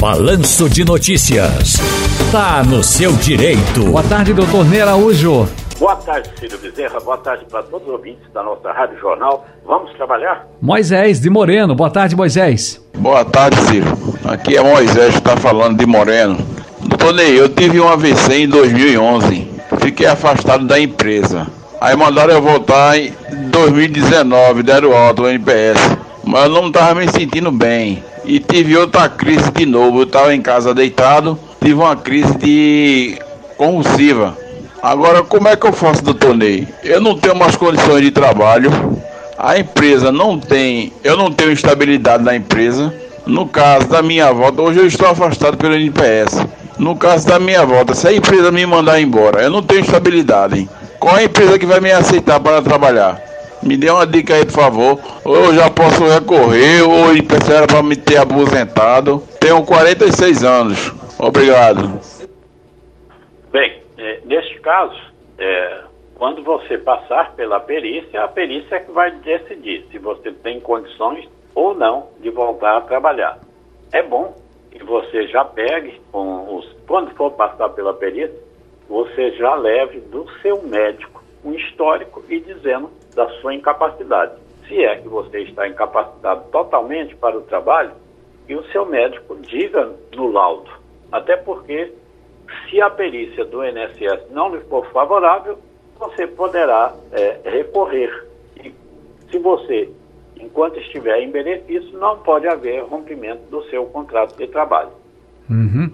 Balanço de Notícias. Tá no seu direito. Boa tarde, doutor Ney Araújo. Boa tarde, Cílio Bezerra. Boa tarde para todos os ouvintes da nossa Rádio Jornal. Vamos trabalhar? Moisés de Moreno. Boa tarde, Moisés. Boa tarde, Ciro. Aqui é Moisés que está falando de Moreno. Doutor Ney, eu tive um AVC em 2011. Fiquei afastado da empresa. Aí mandaram eu voltar em 2019, deram alta o NPS. Mas eu não estava me sentindo bem. E tive outra crise de novo. Eu estava em casa deitado, tive uma crise de convulsiva. Agora, como é que eu faço, doutor Ney? Eu não tenho mais condições de trabalho. A empresa não tem, eu não tenho estabilidade na empresa. No caso da minha volta, hoje eu estou afastado pelo NPS. No caso da minha volta, se a empresa me mandar embora, eu não tenho estabilidade. Qual é a empresa que vai me aceitar para trabalhar? Me dê uma dica aí, por favor. Ou eu já posso recorrer, ou a empresa era para me ter aposentado. Tenho 46 anos. Obrigado. Bem, é, neste caso, é, quando você passar pela perícia, a perícia é que vai decidir se você tem condições ou não de voltar a trabalhar. É bom que você já pegue, os, quando for passar pela perícia, você já leve do seu médico um histórico e dizendo da sua incapacidade. Se é que você está incapacitado totalmente para o trabalho, e o seu médico diga no laudo. Até porque, se a perícia do INSS não lhe for favorável, você poderá é, recorrer. E se você, enquanto estiver em benefício, não pode haver rompimento do seu contrato de trabalho. Uhum.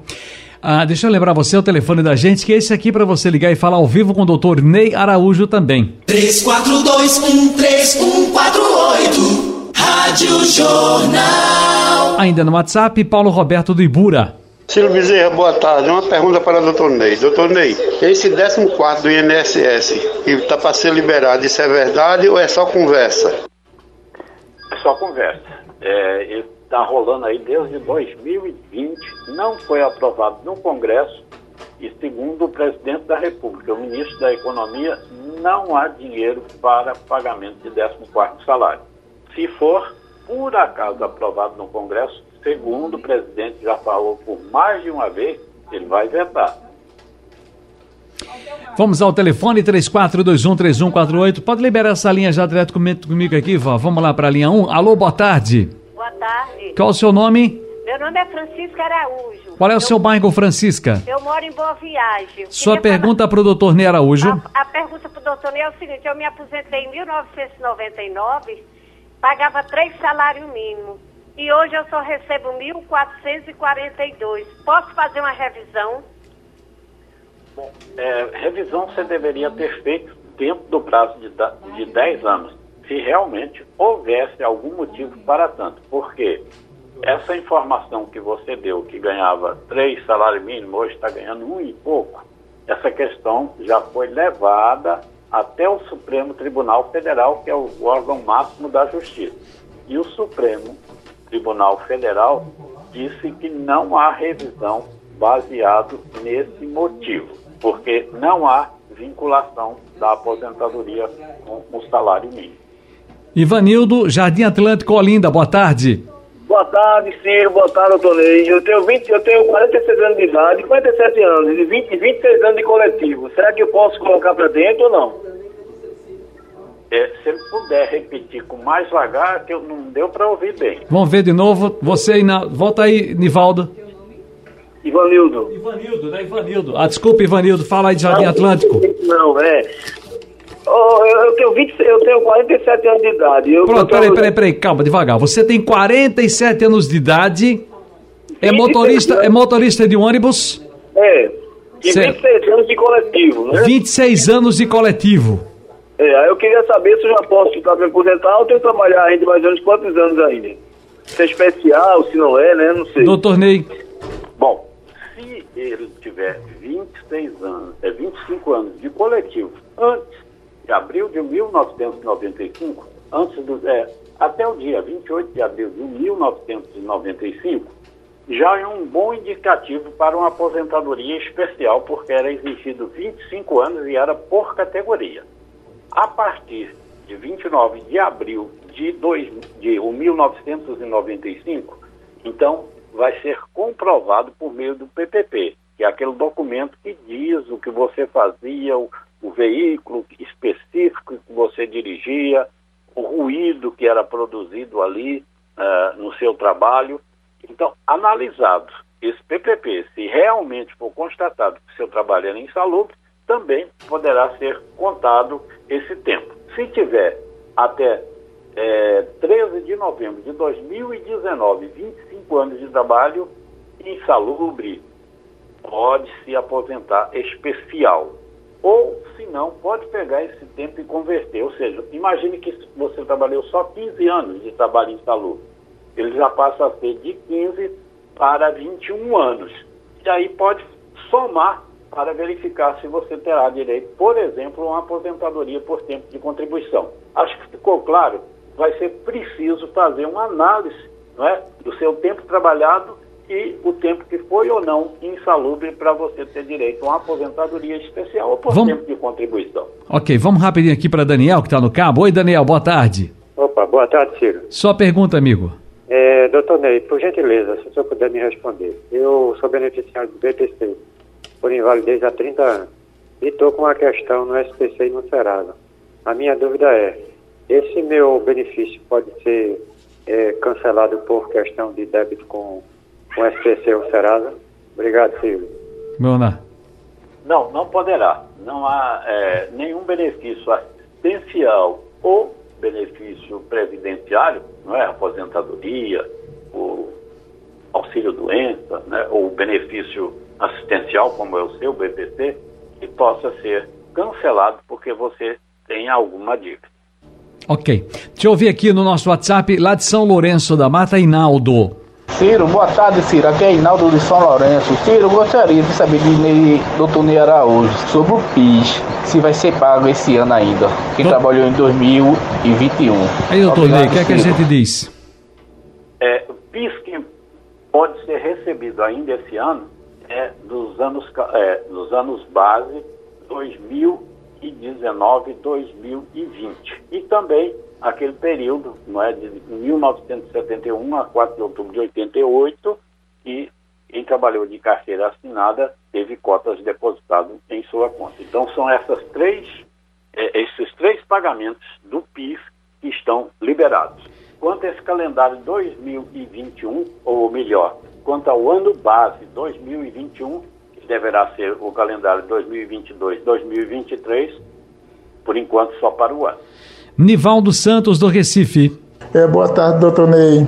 Ah, deixa eu lembrar você o telefone da gente, que é esse aqui para você ligar e falar ao vivo com o doutor Ney Araújo também. 34213148 Rádio Jornal. Ainda no WhatsApp, Paulo Roberto do Ibura. Ciro Bezerra, boa tarde. Uma pergunta para o doutor Ney. Doutor Ney, esse 14 do INSS que está para ser liberado, isso é verdade ou é só conversa? É só conversa. É, está rolando aí desde 2020, não foi aprovado no Congresso e, segundo o presidente da República, o ministro da Economia, não há dinheiro para pagamento de 14 salário. Se for, por acaso, aprovado no Congresso, segundo o presidente já falou por mais de uma vez, ele vai vetar. Vamos ao telefone 34213148. Pode liberar essa linha já direto comigo aqui, vó. Vamos lá para a linha 1. Alô, boa tarde. Qual o seu nome? Meu nome é Francisca Araújo. Qual é o eu, seu bairro, Francisca? Eu moro em Boa Viagem. Sua pergunta falar... para o doutor Ney Araújo. A, a pergunta para o doutor Ney é o seguinte: eu me aposentei em 1999, pagava três salários mínimos. E hoje eu só recebo 1.442. Posso fazer uma revisão? Bom, é, revisão você deveria ter feito dentro do prazo de, de 10 anos, se realmente houvesse algum motivo para tanto. Porque essa informação que você deu, que ganhava três salários mínimos, hoje está ganhando um e pouco, essa questão já foi levada até o Supremo Tribunal Federal, que é o órgão máximo da justiça. E o Supremo Tribunal Federal disse que não há revisão baseado nesse motivo, porque não há vinculação da aposentadoria com o salário mínimo. Ivanildo, Jardim Atlântico Olinda, boa tarde. Boa tarde, Ciro. Boa tarde, doutor Ney. Eu tenho, 20, eu tenho 46 anos de idade, 47 anos e 20, 26 anos de coletivo. Será que eu posso colocar para dentro ou não? É, se ele puder repetir com mais vagar, que eu não deu para ouvir bem. Vamos ver de novo. Você aí na... Volta aí, Nivaldo. Ivanildo. Ivanildo, né, Ivanildo? Ah, desculpa, Ivanildo. Fala aí de Jardim Atlântico. Não, é. Oh, eu, eu, tenho 20, eu tenho 47 anos de idade. Eu, Pronto, peraí, peraí, peraí, calma, devagar. Você tem 47 anos de idade, é motorista, é motorista de um ônibus? É, e certo. 26 anos de coletivo, né? 26 anos de coletivo. É, aí eu queria saber se eu já posso ficar me aposentar ou tenho que trabalhar ainda mais ou menos quantos anos ainda? Se é especial, se não é, né? Não sei. Doutor Ney. Bom, se ele tiver 26 anos, é 25 anos de coletivo, abril de 1995, antes do, é, até o dia 28 de abril de 1995, já é um bom indicativo para uma aposentadoria especial, porque era exigido 25 anos e era por categoria. A partir de 29 de abril de, dois, de 1995, então vai ser comprovado por meio do PPP, que é aquele documento que diz o que você fazia, o, o veículo específico que você dirigia, o ruído que era produzido ali uh, no seu trabalho. Então, analisado esse PPP, se realmente for constatado que seu trabalho era insalubre, também poderá ser contado esse tempo. Se tiver até é, 13 de novembro de 2019, 25 anos de trabalho insalubre, pode se aposentar especial. Ou, se não, pode pegar esse tempo e converter. Ou seja, imagine que você trabalhou só 15 anos de trabalho insalubre. Ele já passa a ser de 15 para 21 anos. E aí pode somar para verificar se você terá direito, por exemplo, a uma aposentadoria por tempo de contribuição. Acho que ficou claro, vai ser preciso fazer uma análise não é, do seu tempo trabalhado e o tempo que foi ou não insalubre para você ter direito a uma aposentadoria especial ou por vamos... tempo de contribuição. Ok, vamos rapidinho aqui para Daniel, que está no cabo. Oi, Daniel, boa tarde. Opa, boa tarde, Ciro. Sua pergunta, amigo. É, doutor Ney, por gentileza, se o senhor puder me responder. Eu sou beneficiário do BPC por invalidez há 30 anos e estou com uma questão no SPC e no Serasa. A minha dúvida é, esse meu benefício pode ser é, cancelado por questão de débito com o SPC ou Serasa? Obrigado, Silvio. Leonardo. Não, não poderá. Não há é, nenhum benefício assistencial ou benefício previdenciário, não é? Aposentadoria, o auxílio-doença, né? ou benefício assistencial, como é o seu BPC, que possa ser cancelado porque você tem alguma dívida. Ok. Deixa eu ouvir aqui no nosso WhatsApp, lá de São Lourenço da Mata, Inaldo. Ciro, boa tarde, Ciro. Aqui é Inaldo de São Lourenço. Ciro, gostaria de saber de Ney, doutor Ney Araújo sobre o PIS, se vai ser pago esse ano ainda. Quem trabalhou em 2021. Aí, doutor Ney, o que é que a gente diz? É, o PIS que pode ser recebido ainda esse ano é dos anos, é, dos anos base 2019 2020. E também aquele período não é, de 1971 a 4 de outubro de 88 e quem trabalhou de carteira assinada teve cotas depositadas em sua conta. Então são essas três, é, esses três pagamentos do PIS que estão liberados. Quanto a esse calendário 2021, ou melhor, quanto ao ano base 2021, que deverá ser o calendário 2022-2023, por enquanto só para o ano. Nivaldo Santos, do Recife. É, boa tarde, doutor Ney.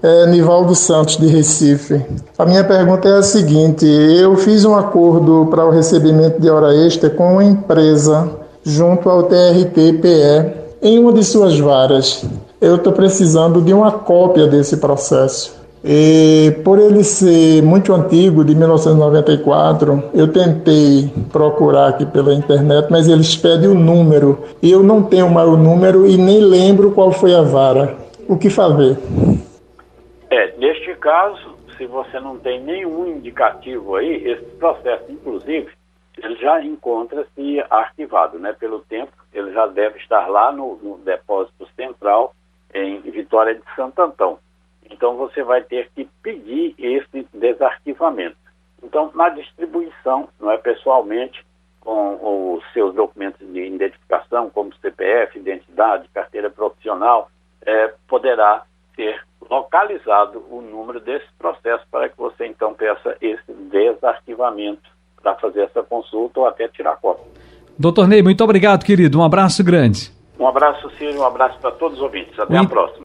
É Nivaldo Santos, de Recife. A minha pergunta é a seguinte: eu fiz um acordo para o recebimento de hora extra com uma empresa junto ao TRT-PE em uma de suas varas. Eu estou precisando de uma cópia desse processo. E por ele ser muito antigo, de 1994, eu tentei procurar aqui pela internet, mas eles pedem o número. E eu não tenho mais o número e nem lembro qual foi a vara. O que fazer? É, neste caso, se você não tem nenhum indicativo aí, esse processo, inclusive, ele já encontra-se arquivado, né? Pelo tempo, ele já deve estar lá no, no depósito central em Vitória de Santo Antão. Então você vai ter que pedir esse desarquivamento. Então, na distribuição, não é pessoalmente, com os seus documentos de identificação, como CPF, identidade, carteira profissional, é, poderá ser localizado o número desse processo para que você então peça esse desarquivamento para fazer essa consulta ou até tirar cópia. Doutor Ney, muito obrigado, querido. Um abraço grande. Um abraço, Ciro, um abraço para todos os ouvintes. Até a próxima.